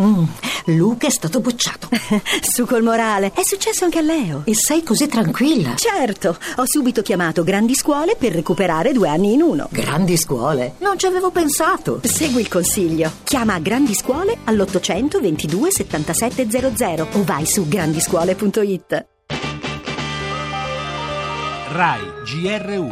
Mm, Luca è stato bocciato. Su col morale. È successo anche a Leo. E sei così tranquilla? Certo, ho subito chiamato Grandi Scuole per recuperare due anni in uno. Grandi scuole? Non ci avevo pensato. Segui il consiglio. Chiama Grandi Scuole all'800 22 7700 o vai su grandiscuole.it. RAI GR1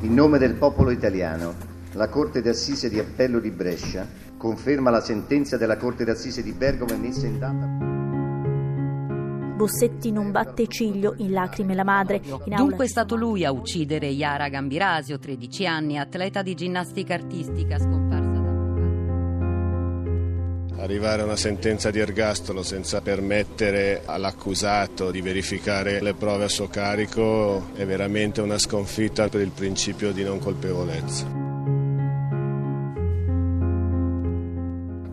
In nome del popolo italiano, la Corte d'Assise di Appello di Brescia conferma la sentenza della Corte d'Assise di Bergamo emessa in data Bossetti non batte ciglio, in lacrime la madre. In aula... Dunque è stato lui a uccidere Yara Gambirasio, 13 anni, atleta di ginnastica artistica scomparsa da Arrivare a una sentenza di ergastolo senza permettere all'accusato di verificare le prove a suo carico è veramente una sconfitta per il principio di non colpevolezza.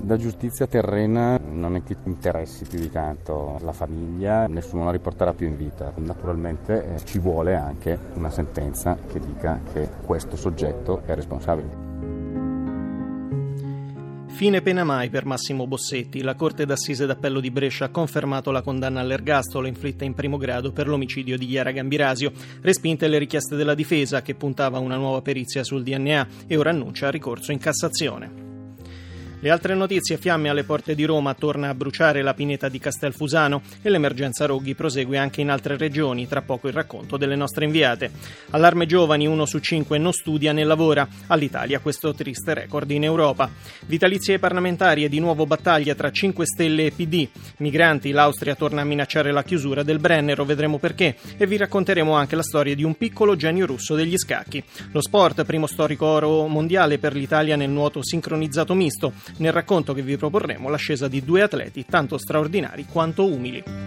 La giustizia terrena non è che interessi più di tanto la famiglia, nessuno la riporterà più in vita. Naturalmente eh, ci vuole anche una sentenza che dica che questo soggetto è responsabile. Fine pena mai per Massimo Bossetti. La Corte d'Assise d'Appello di Brescia ha confermato la condanna all'ergastolo inflitta in primo grado per l'omicidio di Chiara Gambirasio, respinte le richieste della difesa che puntava a una nuova perizia sul DNA e ora annuncia ricorso in Cassazione. Le altre notizie, fiamme alle porte di Roma, torna a bruciare la pineta di Castelfusano e l'emergenza Roghi prosegue anche in altre regioni, tra poco il racconto delle nostre inviate. Allarme giovani, uno su cinque non studia né lavora. All'Italia questo triste record in Europa. Vitalizie parlamentari e di nuovo battaglia tra 5 Stelle e PD. Migranti, l'Austria torna a minacciare la chiusura del Brennero, vedremo perché, e vi racconteremo anche la storia di un piccolo genio russo degli scacchi. Lo sport, primo storico oro mondiale per l'Italia nel nuoto sincronizzato misto. Nel racconto che vi proporremo l'ascesa di due atleti tanto straordinari quanto umili.